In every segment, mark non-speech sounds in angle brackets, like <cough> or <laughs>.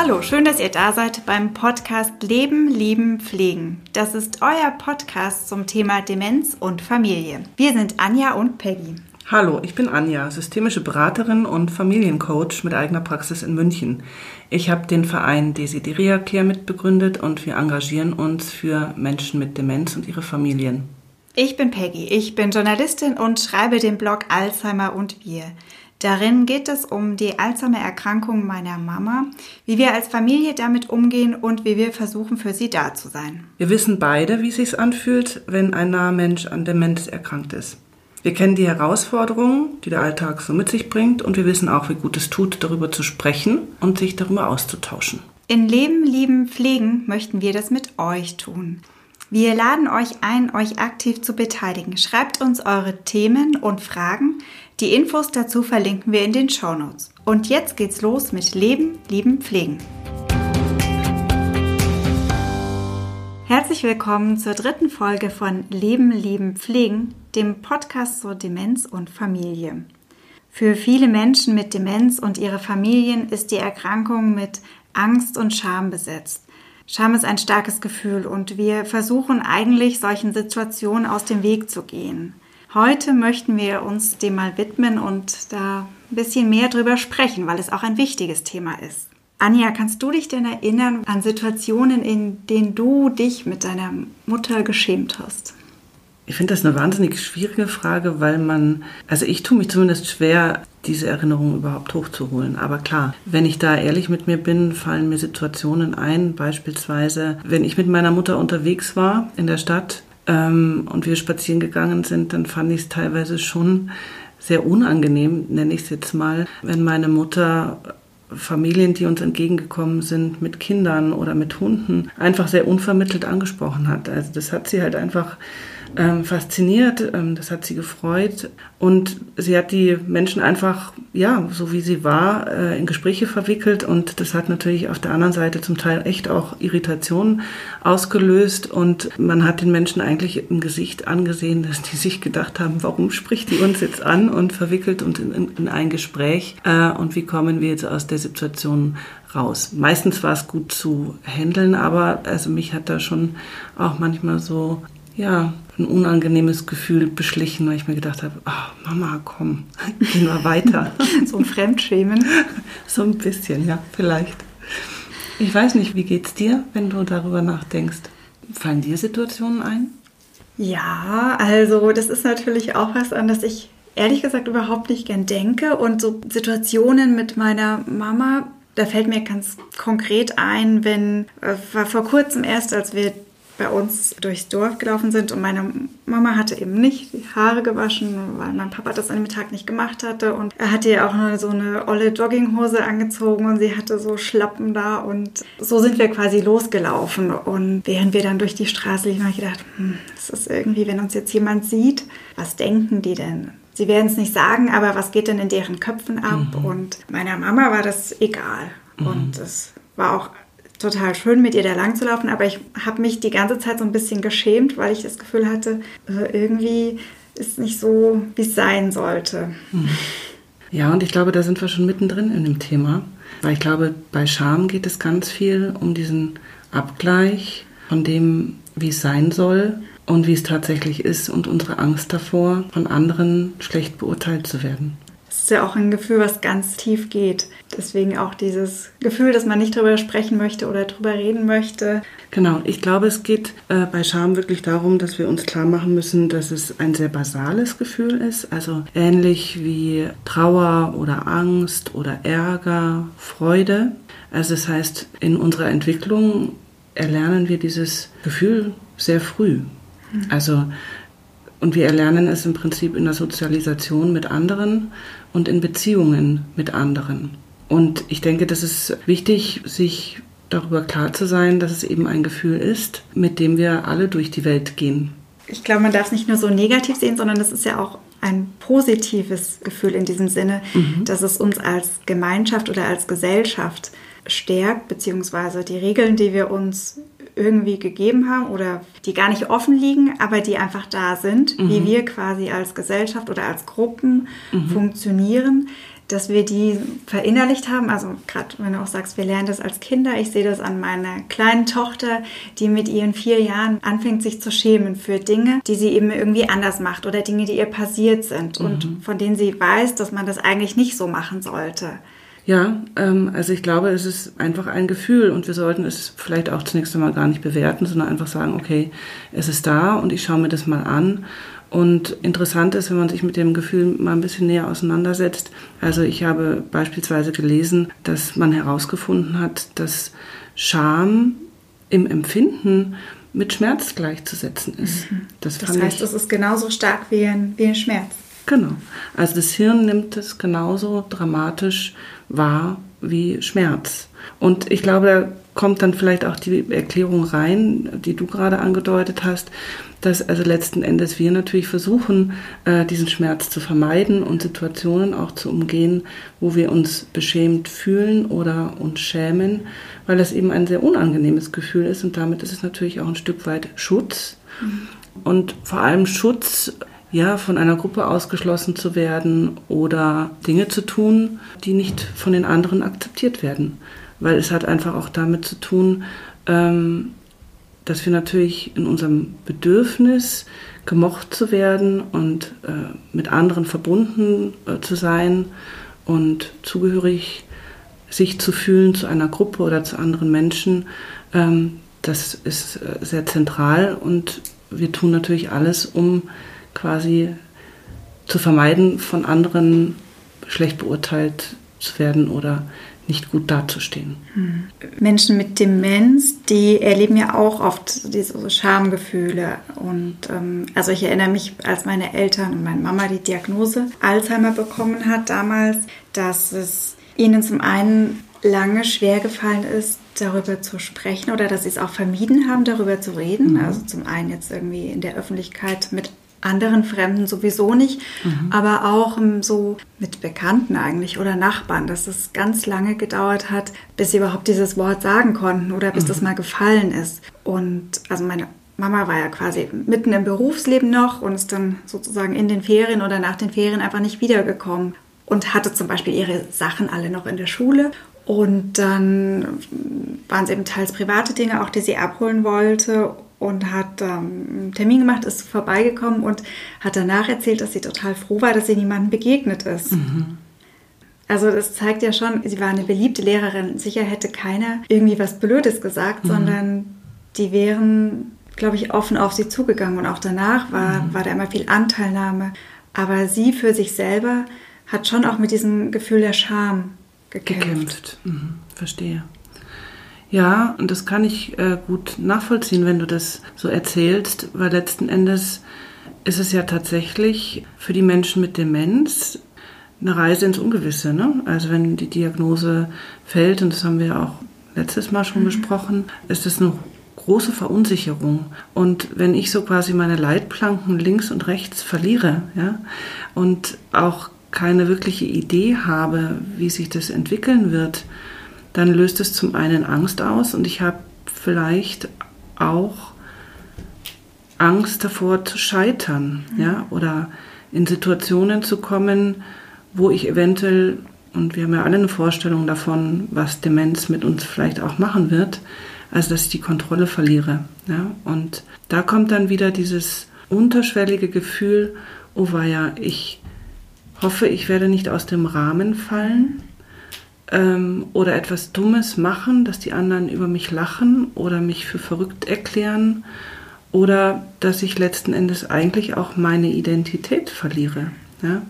Hallo, schön, dass ihr da seid beim Podcast Leben, Lieben, Pflegen. Das ist euer Podcast zum Thema Demenz und Familie. Wir sind Anja und Peggy. Hallo, ich bin Anja, systemische Beraterin und Familiencoach mit eigener Praxis in München. Ich habe den Verein Desideria Care mitbegründet und wir engagieren uns für Menschen mit Demenz und ihre Familien. Ich bin Peggy, ich bin Journalistin und schreibe den Blog Alzheimer und wir. Darin geht es um die Alzheimer-Erkrankung meiner Mama, wie wir als Familie damit umgehen und wie wir versuchen, für sie da zu sein. Wir wissen beide, wie es sich anfühlt, wenn ein naher Mensch an Demenz erkrankt ist. Wir kennen die Herausforderungen, die der Alltag so mit sich bringt und wir wissen auch, wie gut es tut, darüber zu sprechen und sich darüber auszutauschen. In Leben, Lieben, Pflegen möchten wir das mit euch tun. Wir laden euch ein, euch aktiv zu beteiligen. Schreibt uns eure Themen und Fragen. Die Infos dazu verlinken wir in den Show Notes. Und jetzt geht's los mit Leben, Lieben, Pflegen. Herzlich willkommen zur dritten Folge von Leben, Lieben, Pflegen, dem Podcast zur Demenz und Familie. Für viele Menschen mit Demenz und ihre Familien ist die Erkrankung mit Angst und Scham besetzt. Scham ist ein starkes Gefühl und wir versuchen eigentlich solchen Situationen aus dem Weg zu gehen. Heute möchten wir uns dem mal widmen und da ein bisschen mehr drüber sprechen, weil es auch ein wichtiges Thema ist. Anja, kannst du dich denn erinnern an Situationen, in denen du dich mit deiner Mutter geschämt hast? Ich finde das eine wahnsinnig schwierige Frage, weil man, also ich tue mich zumindest schwer, diese Erinnerungen überhaupt hochzuholen. Aber klar, wenn ich da ehrlich mit mir bin, fallen mir Situationen ein, beispielsweise, wenn ich mit meiner Mutter unterwegs war in der Stadt ähm, und wir spazieren gegangen sind, dann fand ich es teilweise schon sehr unangenehm, nenne ich es jetzt mal, wenn meine Mutter Familien, die uns entgegengekommen sind, mit Kindern oder mit Hunden, einfach sehr unvermittelt angesprochen hat. Also das hat sie halt einfach ähm, fasziniert, ähm, das hat sie gefreut. Und sie hat die Menschen einfach, ja, so wie sie war, äh, in Gespräche verwickelt. Und das hat natürlich auf der anderen Seite zum Teil echt auch Irritationen ausgelöst. Und man hat den Menschen eigentlich im Gesicht angesehen, dass die sich gedacht haben, warum spricht die uns jetzt an und verwickelt uns in, in, in ein Gespräch? Äh, und wie kommen wir jetzt aus der Situation raus. Meistens war es gut zu handeln, aber also mich hat da schon auch manchmal so ja, ein unangenehmes Gefühl beschlichen, weil ich mir gedacht habe, oh, Mama, komm, gehen wir weiter. <laughs> so ein Fremdschämen. <laughs> so ein bisschen, ja, vielleicht. Ich weiß nicht, wie geht's dir, wenn du darüber nachdenkst? Fallen dir Situationen ein? Ja, also das ist natürlich auch was, an das ich ehrlich gesagt überhaupt nicht gern denke. Und so Situationen mit meiner Mama, da fällt mir ganz konkret ein, wenn, äh, war vor kurzem erst, als wir bei uns durchs Dorf gelaufen sind und meine Mama hatte eben nicht die Haare gewaschen, weil mein Papa das an dem Tag nicht gemacht hatte und er hatte ja auch nur so eine olle Jogginghose angezogen und sie hatte so Schlappen da und so sind wir quasi losgelaufen und während wir dann durch die Straße liefen, habe ich gedacht, hm, das ist irgendwie, wenn uns jetzt jemand sieht, was denken die denn? Sie werden es nicht sagen, aber was geht denn in deren Köpfen ab? Mhm. Und meiner Mama war das egal. Mhm. Und es war auch total schön, mit ihr da lang zu laufen, aber ich habe mich die ganze Zeit so ein bisschen geschämt, weil ich das Gefühl hatte, äh, irgendwie ist nicht so, wie es sein sollte. Hm. Ja, und ich glaube, da sind wir schon mittendrin in dem Thema, weil ich glaube, bei Scham geht es ganz viel um diesen Abgleich von dem, wie es sein soll und wie es tatsächlich ist und unsere Angst davor, von anderen schlecht beurteilt zu werden ist ja auch ein Gefühl, was ganz tief geht. Deswegen auch dieses Gefühl, dass man nicht darüber sprechen möchte oder darüber reden möchte. Genau, ich glaube, es geht äh, bei Scham wirklich darum, dass wir uns klar machen müssen, dass es ein sehr basales Gefühl ist. Also ähnlich wie Trauer oder Angst oder Ärger, Freude. Also das heißt, in unserer Entwicklung erlernen wir dieses Gefühl sehr früh. Mhm. Also und wir erlernen es im Prinzip in der Sozialisation mit anderen und in Beziehungen mit anderen. Und ich denke, das ist wichtig, sich darüber klar zu sein, dass es eben ein Gefühl ist, mit dem wir alle durch die Welt gehen. Ich glaube, man darf es nicht nur so negativ sehen, sondern es ist ja auch ein positives Gefühl in diesem Sinne, mhm. dass es uns als Gemeinschaft oder als Gesellschaft stärkt, beziehungsweise die Regeln, die wir uns irgendwie gegeben haben oder die gar nicht offen liegen, aber die einfach da sind, mhm. wie wir quasi als Gesellschaft oder als Gruppen mhm. funktionieren, dass wir die verinnerlicht haben. Also gerade wenn du auch sagst, wir lernen das als Kinder. Ich sehe das an meiner kleinen Tochter, die mit ihren vier Jahren anfängt, sich zu schämen für Dinge, die sie eben irgendwie anders macht oder Dinge, die ihr passiert sind mhm. und von denen sie weiß, dass man das eigentlich nicht so machen sollte. Ja, ähm, also ich glaube, es ist einfach ein Gefühl und wir sollten es vielleicht auch zunächst einmal gar nicht bewerten, sondern einfach sagen, okay, es ist da und ich schaue mir das mal an und interessant ist, wenn man sich mit dem Gefühl mal ein bisschen näher auseinandersetzt. Also ich habe beispielsweise gelesen, dass man herausgefunden hat, dass Scham im Empfinden mit Schmerz gleichzusetzen ist. Mhm. Das, das heißt, es ist genauso stark wie ein, wie ein Schmerz. Genau. Also das Hirn nimmt es genauso dramatisch wahr wie Schmerz. Und ich glaube, da kommt dann vielleicht auch die Erklärung rein, die du gerade angedeutet hast, dass also letzten Endes wir natürlich versuchen, äh, diesen Schmerz zu vermeiden und Situationen auch zu umgehen, wo wir uns beschämt fühlen oder uns schämen, weil das eben ein sehr unangenehmes Gefühl ist und damit ist es natürlich auch ein Stück weit Schutz mhm. und vor allem Schutz ja, von einer Gruppe ausgeschlossen zu werden oder Dinge zu tun, die nicht von den anderen akzeptiert werden. Weil es hat einfach auch damit zu tun, ähm, dass wir natürlich in unserem Bedürfnis, gemocht zu werden und äh, mit anderen verbunden äh, zu sein und zugehörig sich zu fühlen zu einer Gruppe oder zu anderen Menschen, ähm, das ist äh, sehr zentral. Und wir tun natürlich alles, um quasi zu vermeiden, von anderen schlecht beurteilt zu werden oder nicht gut dazustehen. Hm. Menschen mit Demenz, die erleben ja auch oft diese Schamgefühle. Und ähm, also ich erinnere mich, als meine Eltern und meine Mama die Diagnose Alzheimer bekommen hat damals, dass es ihnen zum einen lange schwer gefallen ist, darüber zu sprechen oder dass sie es auch vermieden haben, darüber zu reden. Mhm. Also zum einen jetzt irgendwie in der Öffentlichkeit mit anderen Fremden sowieso nicht, mhm. aber auch so mit Bekannten eigentlich oder Nachbarn, dass es ganz lange gedauert hat, bis sie überhaupt dieses Wort sagen konnten oder bis mhm. das mal gefallen ist. Und also meine Mama war ja quasi mitten im Berufsleben noch und ist dann sozusagen in den Ferien oder nach den Ferien einfach nicht wiedergekommen und hatte zum Beispiel ihre Sachen alle noch in der Schule. Und dann waren es eben teils private Dinge, auch die sie abholen wollte und hat ähm, einen Termin gemacht, ist vorbeigekommen und hat danach erzählt, dass sie total froh war, dass sie niemandem begegnet ist. Mhm. Also das zeigt ja schon, sie war eine beliebte Lehrerin. Sicher hätte keiner irgendwie was Blödes gesagt, mhm. sondern die wären, glaube ich, offen auf sie zugegangen. Und auch danach war, mhm. war da immer viel Anteilnahme. Aber sie für sich selber hat schon auch mit diesem Gefühl der Scham gekämpft. gekämpft. Mhm. Verstehe. Ja, und das kann ich äh, gut nachvollziehen, wenn du das so erzählst, weil letzten Endes ist es ja tatsächlich für die Menschen mit Demenz eine Reise ins Ungewisse. Ne? Also wenn die Diagnose fällt, und das haben wir auch letztes Mal schon mhm. besprochen, ist das eine große Verunsicherung. Und wenn ich so quasi meine Leitplanken links und rechts verliere ja, und auch keine wirkliche Idee habe, wie sich das entwickeln wird, dann löst es zum einen Angst aus und ich habe vielleicht auch Angst davor zu scheitern, mhm. ja, oder in Situationen zu kommen, wo ich eventuell, und wir haben ja alle eine Vorstellung davon, was Demenz mit uns vielleicht auch machen wird, also dass ich die Kontrolle verliere. Ja? Und da kommt dann wieder dieses unterschwellige Gefühl, oh ja, ich hoffe, ich werde nicht aus dem Rahmen fallen ähm, oder etwas Dummes machen, dass die anderen über mich lachen oder mich für verrückt erklären oder dass ich letzten Endes eigentlich auch meine Identität verliere. Ja?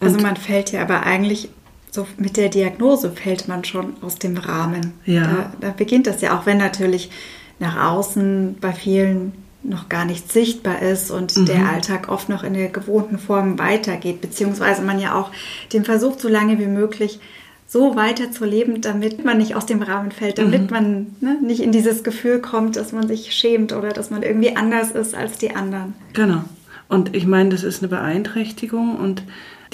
also man fällt ja aber eigentlich so mit der Diagnose fällt man schon aus dem Rahmen. Ja. Da, da beginnt das ja auch, wenn natürlich nach außen bei vielen noch gar nicht sichtbar ist und mhm. der Alltag oft noch in der gewohnten Form weitergeht, beziehungsweise man ja auch den Versuch so lange wie möglich so weiter zu leben, damit man nicht aus dem Rahmen fällt, damit mhm. man ne, nicht in dieses Gefühl kommt, dass man sich schämt oder dass man irgendwie anders ist als die anderen. Genau. Und ich meine, das ist eine Beeinträchtigung und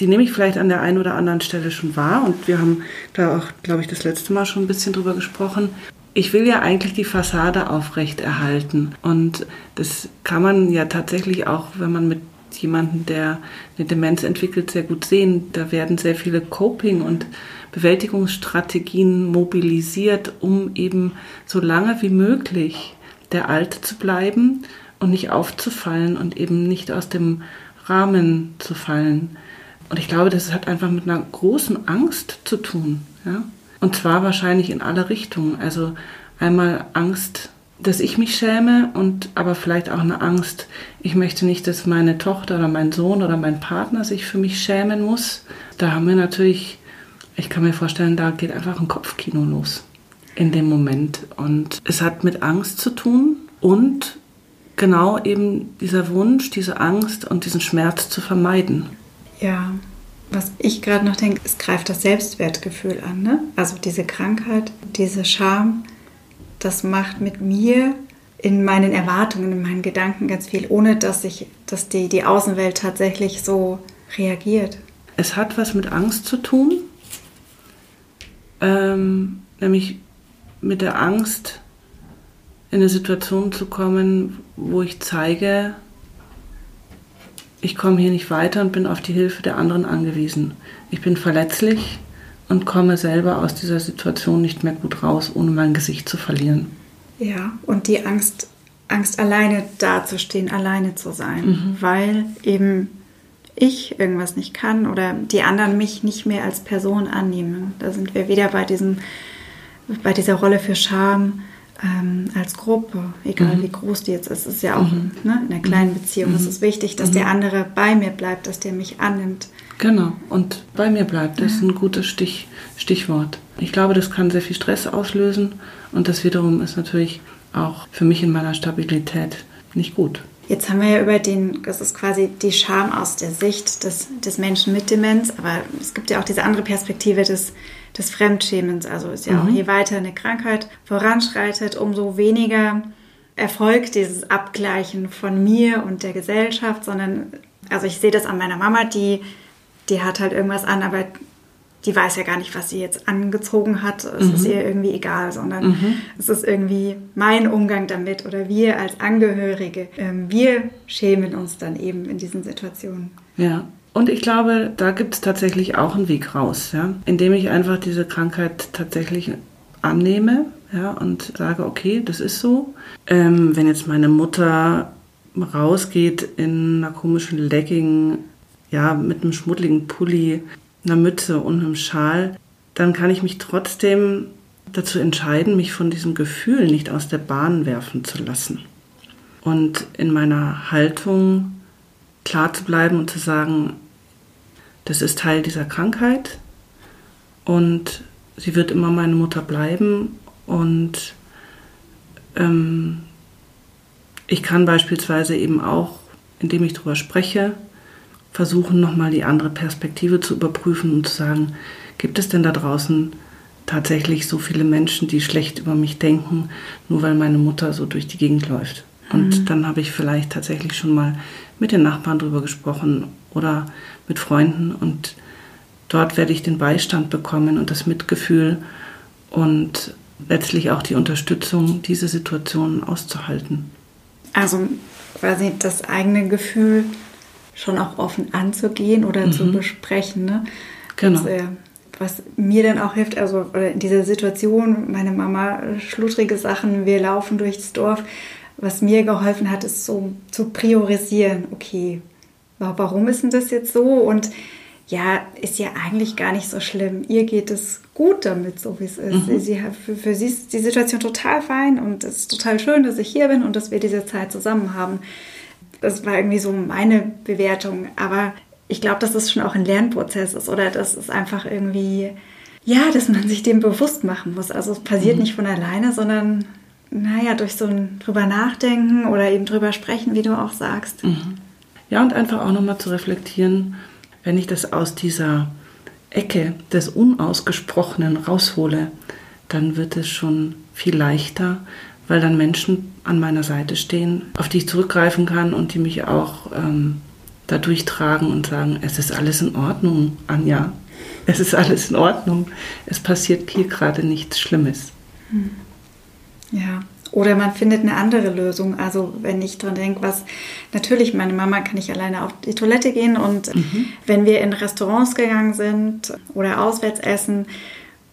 die nehme ich vielleicht an der einen oder anderen Stelle schon wahr. Und wir haben da auch, glaube ich, das letzte Mal schon ein bisschen drüber gesprochen. Ich will ja eigentlich die Fassade aufrecht erhalten. Und das kann man ja tatsächlich auch, wenn man mit jemanden, der eine Demenz entwickelt, sehr gut sehen. Da werden sehr viele Coping- und Bewältigungsstrategien mobilisiert, um eben so lange wie möglich der Alte zu bleiben und nicht aufzufallen und eben nicht aus dem Rahmen zu fallen. Und ich glaube, das hat einfach mit einer großen Angst zu tun. Ja? Und zwar wahrscheinlich in alle Richtungen. Also einmal Angst, dass ich mich schäme und aber vielleicht auch eine Angst, ich möchte nicht, dass meine Tochter oder mein Sohn oder mein Partner sich für mich schämen muss. Da haben wir natürlich, ich kann mir vorstellen, da geht einfach ein Kopfkino los in dem Moment. Und es hat mit Angst zu tun und genau eben dieser Wunsch, diese Angst und diesen Schmerz zu vermeiden. Ja, was ich gerade noch denke, es greift das Selbstwertgefühl an. Ne? Also diese Krankheit, diese Scham, das macht mit mir in meinen Erwartungen, in meinen Gedanken ganz viel, ohne dass ich, dass die, die Außenwelt tatsächlich so reagiert. Es hat was mit Angst zu tun, ähm, nämlich mit der Angst, in eine Situation zu kommen, wo ich zeige, ich komme hier nicht weiter und bin auf die Hilfe der anderen angewiesen. Ich bin verletzlich und komme selber aus dieser Situation nicht mehr gut raus, ohne mein Gesicht zu verlieren. Ja, und die Angst, Angst alleine dazustehen, alleine zu sein, mhm. weil eben ich irgendwas nicht kann oder die anderen mich nicht mehr als Person annehmen. Da sind wir wieder bei diesem, bei dieser Rolle für Scham ähm, als Gruppe, egal mhm. wie groß die jetzt ist, ist ja auch mhm. ne, in einer kleinen mhm. Beziehung. Mhm. Es ist wichtig, dass der mhm. andere bei mir bleibt, dass der mich annimmt. Genau, und bei mir bleibt, das ist ein gutes Stich, Stichwort. Ich glaube, das kann sehr viel Stress auslösen und das wiederum ist natürlich auch für mich in meiner Stabilität nicht gut. Jetzt haben wir ja über den, das ist quasi die Scham aus der Sicht des, des Menschen mit Demenz, aber es gibt ja auch diese andere Perspektive des, des Fremdschämens. Also ist ja mhm. auch, je weiter eine Krankheit voranschreitet, umso weniger erfolgt dieses Abgleichen von mir und der Gesellschaft, sondern, also ich sehe das an meiner Mama, die, die hat halt irgendwas an, aber die weiß ja gar nicht, was sie jetzt angezogen hat. Es mhm. ist ihr irgendwie egal, sondern mhm. es ist irgendwie mein Umgang damit oder wir als Angehörige. Ähm, wir schämen uns dann eben in diesen Situationen. Ja. Und ich glaube, da gibt es tatsächlich auch einen Weg raus, ja? indem ich einfach diese Krankheit tatsächlich annehme ja, und sage, okay, das ist so. Ähm, wenn jetzt meine Mutter rausgeht in einer komischen Legging, ja, mit einem schmuddeligen Pulli, einer Mütze und einem Schal, dann kann ich mich trotzdem dazu entscheiden, mich von diesem Gefühl nicht aus der Bahn werfen zu lassen. Und in meiner Haltung klar zu bleiben und zu sagen, das ist Teil dieser Krankheit und sie wird immer meine Mutter bleiben und ähm, ich kann beispielsweise eben auch, indem ich darüber spreche, versuchen, nochmal die andere Perspektive zu überprüfen und zu sagen, gibt es denn da draußen tatsächlich so viele Menschen, die schlecht über mich denken, nur weil meine Mutter so durch die Gegend läuft? Und mhm. dann habe ich vielleicht tatsächlich schon mal mit den Nachbarn drüber gesprochen oder mit Freunden und dort werde ich den Beistand bekommen und das Mitgefühl und letztlich auch die Unterstützung, diese Situation auszuhalten. Also quasi das eigene Gefühl schon auch offen anzugehen oder mhm. zu besprechen. Ne? Genau. Das, äh, was mir dann auch hilft, also in dieser Situation, meine Mama, schludrige Sachen, wir laufen durchs Dorf. Was mir geholfen hat, ist so zu priorisieren. Okay, warum ist denn das jetzt so? Und ja, ist ja eigentlich gar nicht so schlimm. Ihr geht es gut damit, so wie es ist. Mhm. Sie für, für sie ist die Situation total fein und es ist total schön, dass ich hier bin und dass wir diese Zeit zusammen haben. Das war irgendwie so meine Bewertung. Aber ich glaube, dass es schon auch ein Lernprozess ist oder dass es einfach irgendwie, ja, dass man sich dem bewusst machen muss. Also es passiert mhm. nicht von alleine, sondern naja, durch so ein drüber nachdenken oder eben drüber sprechen, wie du auch sagst. Mhm. Ja, und einfach auch nochmal zu reflektieren, wenn ich das aus dieser Ecke des Unausgesprochenen raushole, dann wird es schon viel leichter, weil dann Menschen an meiner Seite stehen, auf die ich zurückgreifen kann und die mich auch ähm, da durchtragen und sagen, es ist alles in Ordnung, Anja. Es ist alles in Ordnung. Es passiert hier gerade nichts Schlimmes. Hm. Ja, Oder man findet eine andere Lösung. Also wenn ich dran denke, was natürlich, meine Mama kann nicht alleine auf die Toilette gehen und mhm. wenn wir in Restaurants gegangen sind oder auswärts essen,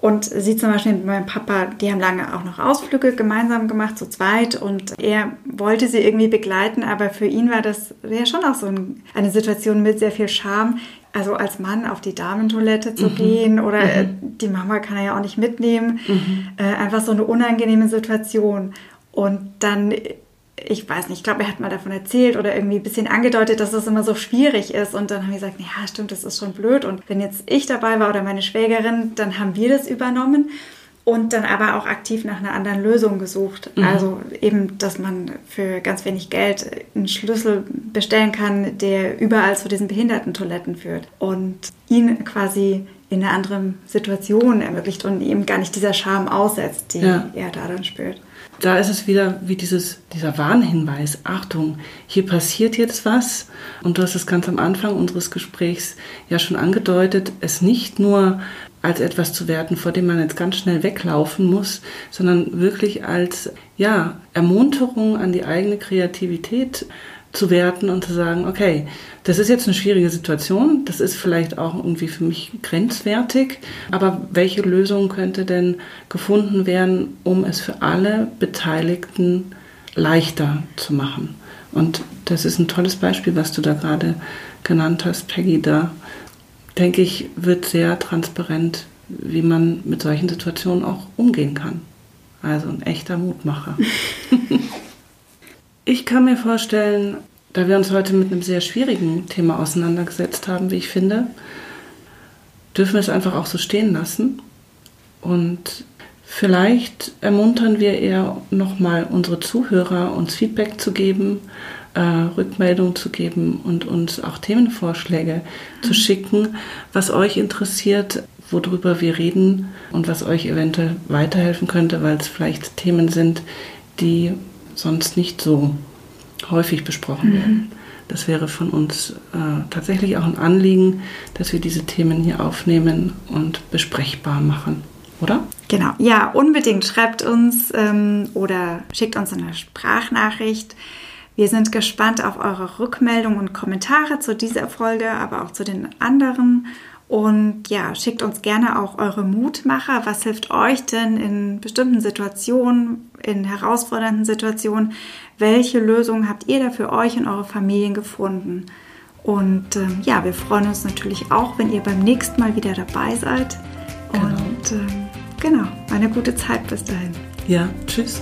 und sie zum Beispiel mit meinem Papa, die haben lange auch noch Ausflüge gemeinsam gemacht, zu zweit. Und er wollte sie irgendwie begleiten, aber für ihn war das ja schon auch so ein, eine Situation mit sehr viel Charme. Also als Mann auf die Damentoilette zu mhm. gehen oder mhm. die Mama kann er ja auch nicht mitnehmen. Mhm. Äh, einfach so eine unangenehme Situation. Und dann ich weiß nicht, ich glaube, er hat mal davon erzählt oder irgendwie ein bisschen angedeutet, dass das immer so schwierig ist. Und dann haben wir gesagt, ja, stimmt, das ist schon blöd. Und wenn jetzt ich dabei war oder meine Schwägerin, dann haben wir das übernommen und dann aber auch aktiv nach einer anderen Lösung gesucht. Mhm. Also eben, dass man für ganz wenig Geld einen Schlüssel bestellen kann, der überall zu diesen Behindertentoiletten führt und ihn quasi in einer anderen Situation ermöglicht und ihm gar nicht dieser Scham aussetzt, die ja. er da dann spürt da ist es wieder wie dieses, dieser Warnhinweis. Achtung, hier passiert jetzt was. Und du hast es ganz am Anfang unseres Gesprächs ja schon angedeutet, es nicht nur als etwas zu werten, vor dem man jetzt ganz schnell weglaufen muss, sondern wirklich als, ja, Ermunterung an die eigene Kreativität zu werten und zu sagen, okay, das ist jetzt eine schwierige Situation, das ist vielleicht auch irgendwie für mich grenzwertig, aber welche Lösung könnte denn gefunden werden, um es für alle Beteiligten leichter zu machen? Und das ist ein tolles Beispiel, was du da gerade genannt hast, Peggy. Da denke ich, wird sehr transparent, wie man mit solchen Situationen auch umgehen kann. Also ein echter Mutmacher. <laughs> Ich kann mir vorstellen, da wir uns heute mit einem sehr schwierigen Thema auseinandergesetzt haben, wie ich finde, dürfen wir es einfach auch so stehen lassen. Und vielleicht ermuntern wir eher nochmal unsere Zuhörer, uns Feedback zu geben, Rückmeldung zu geben und uns auch Themenvorschläge mhm. zu schicken, was euch interessiert, worüber wir reden und was euch eventuell weiterhelfen könnte, weil es vielleicht Themen sind, die sonst nicht so häufig besprochen mhm. werden. Das wäre von uns äh, tatsächlich auch ein Anliegen, dass wir diese Themen hier aufnehmen und besprechbar machen, oder? Genau, ja, unbedingt. Schreibt uns ähm, oder schickt uns eine Sprachnachricht. Wir sind gespannt auf eure Rückmeldungen und Kommentare zu dieser Folge, aber auch zu den anderen. Und ja, schickt uns gerne auch eure Mutmacher. Was hilft euch denn in bestimmten Situationen, in herausfordernden Situationen? Welche Lösungen habt ihr da für euch und eure Familien gefunden? Und ähm, ja, wir freuen uns natürlich auch, wenn ihr beim nächsten Mal wieder dabei seid. Genau. Und ähm, genau, eine gute Zeit bis dahin. Ja, tschüss.